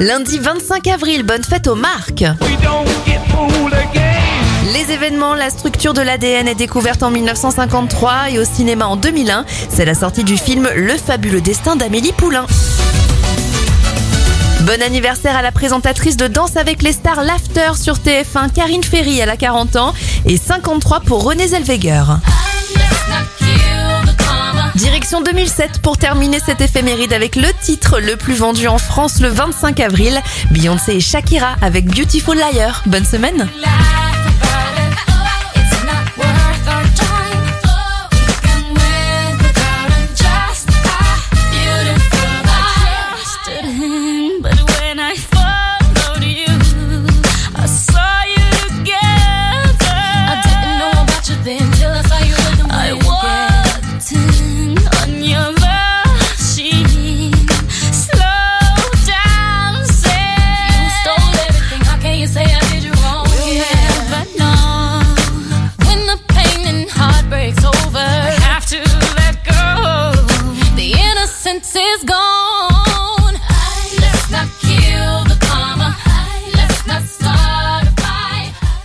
Lundi 25 avril, bonne fête aux marques. Les événements, la structure de l'ADN est découverte en 1953 et au cinéma en 2001. C'est la sortie du film Le fabuleux destin d'Amélie Poulain. Bon anniversaire à la présentatrice de Danse avec les stars Laughter sur TF1, Karine Ferry, elle a 40 ans, et 53 pour René Zellweger. Direction 2007 pour terminer cette éphéméride avec le titre le plus vendu en France le 25 avril. Beyoncé et Shakira avec Beautiful Liar. Bonne semaine.